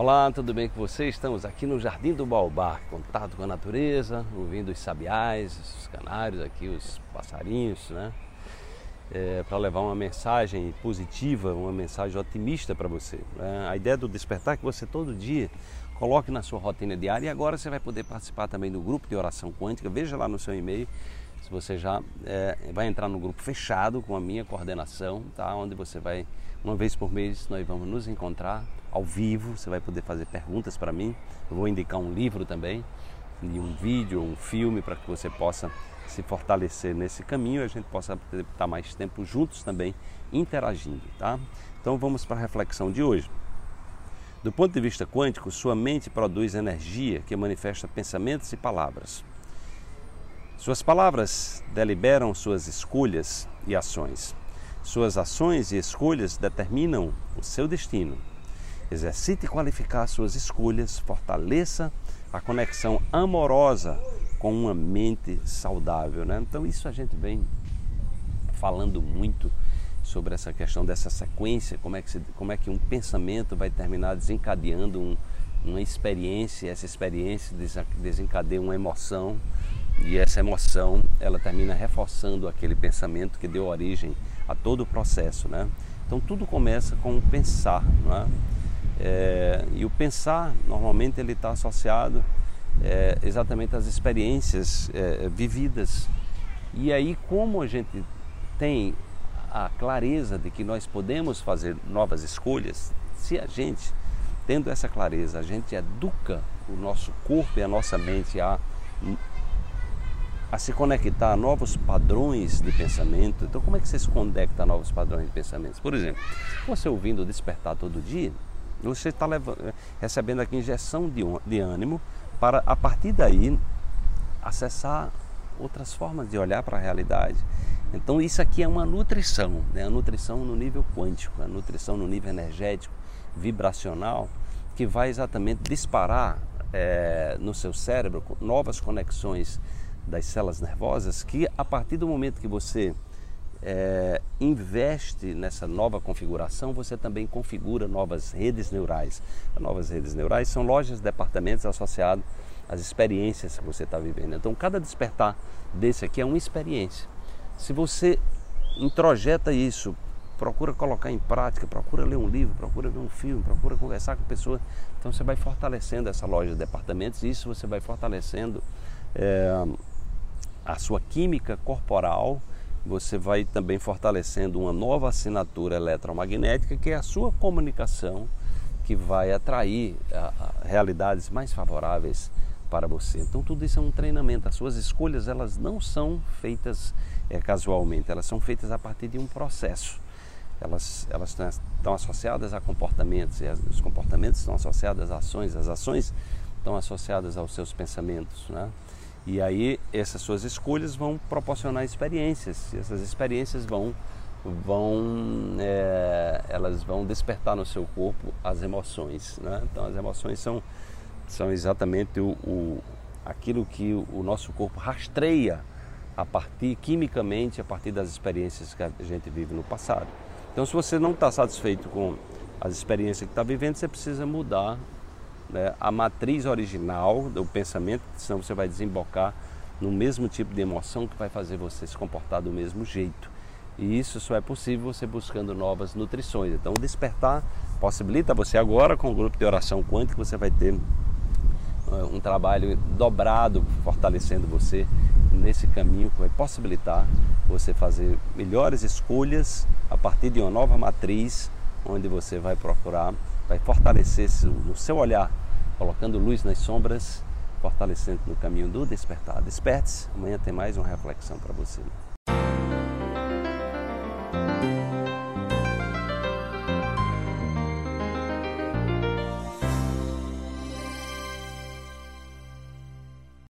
Olá, tudo bem com você? Estamos aqui no Jardim do Baobá, contato com a natureza, ouvindo os sabiás, os canários aqui, os passarinhos, né? É, para levar uma mensagem positiva, uma mensagem otimista para você. Né? A ideia do despertar é que você todo dia coloque na sua rotina diária e agora você vai poder participar também do grupo de oração quântica. Veja lá no seu e-mail se você já é, vai entrar no grupo fechado com a minha coordenação, tá? Onde você vai uma vez por mês nós vamos nos encontrar ao vivo, você vai poder fazer perguntas para mim. Eu vou indicar um livro também, e um vídeo, um filme para que você possa se fortalecer nesse caminho e a gente possa estar mais tempo juntos também interagindo, tá? Então vamos para a reflexão de hoje. Do ponto de vista quântico, sua mente produz energia que manifesta pensamentos e palavras. Suas palavras deliberam suas escolhas e ações. Suas ações e escolhas determinam o seu destino. Exercite qualificar suas escolhas, fortaleça a conexão amorosa com uma mente saudável. Né? Então, isso a gente vem falando muito sobre essa questão dessa sequência, como é que, se, como é que um pensamento vai terminar desencadeando um, uma experiência, essa experiência desencadeia uma emoção e essa emoção ela termina reforçando aquele pensamento que deu origem a todo o processo, né? Então tudo começa com o pensar, não é? É, e o pensar, normalmente, ele está associado é, exatamente às experiências é, vividas. E aí, como a gente tem a clareza de que nós podemos fazer novas escolhas, se a gente, tendo essa clareza, a gente educa o nosso corpo e a nossa mente a, a se conectar a novos padrões de pensamento. Então, como é que você se conecta a novos padrões de pensamento? Por exemplo, você ouvindo despertar todo dia, você está recebendo aqui injeção de, de ânimo para, a partir daí, acessar outras formas de olhar para a realidade. Então isso aqui é uma nutrição, né? a nutrição no nível quântico, a nutrição no nível energético, vibracional, que vai exatamente disparar é, no seu cérebro novas conexões das células nervosas que a partir do momento que você é, investe nessa nova configuração, você também configura novas redes neurais. As novas redes neurais são lojas, departamentos associados às experiências que você está vivendo. Então, cada despertar desse aqui é uma experiência. Se você introjeta isso, procura colocar em prática, procura ler um livro, procura ver um filme, procura conversar com pessoas, então você vai fortalecendo essa loja de departamentos e isso você vai fortalecendo é, a sua química corporal você vai também fortalecendo uma nova assinatura eletromagnética, que é a sua comunicação, que vai atrair a, a, realidades mais favoráveis para você. Então tudo isso é um treinamento. As suas escolhas elas não são feitas é, casualmente, elas são feitas a partir de um processo. Elas, elas estão associadas a comportamentos, e os comportamentos estão associados às ações, as ações estão associadas aos seus pensamentos. Né? E aí essas suas escolhas vão proporcionar experiências. E essas experiências vão vão é, elas vão despertar no seu corpo as emoções. Né? Então as emoções são são exatamente o, o aquilo que o nosso corpo rastreia a partir quimicamente a partir das experiências que a gente vive no passado. Então se você não está satisfeito com as experiências que está vivendo, você precisa mudar né, a matriz original do pensamento, senão você vai desembocar no mesmo tipo de emoção que vai fazer você se comportar do mesmo jeito. E isso só é possível você buscando novas nutrições. Então, o despertar possibilita você agora, com o grupo de oração quântica, você vai ter uh, um trabalho dobrado fortalecendo você nesse caminho que vai possibilitar você fazer melhores escolhas a partir de uma nova matriz, onde você vai procurar vai fortalecer no seu olhar, colocando luz nas sombras, fortalecendo no caminho do despertar. Desperte-se, amanhã tem mais uma reflexão para você.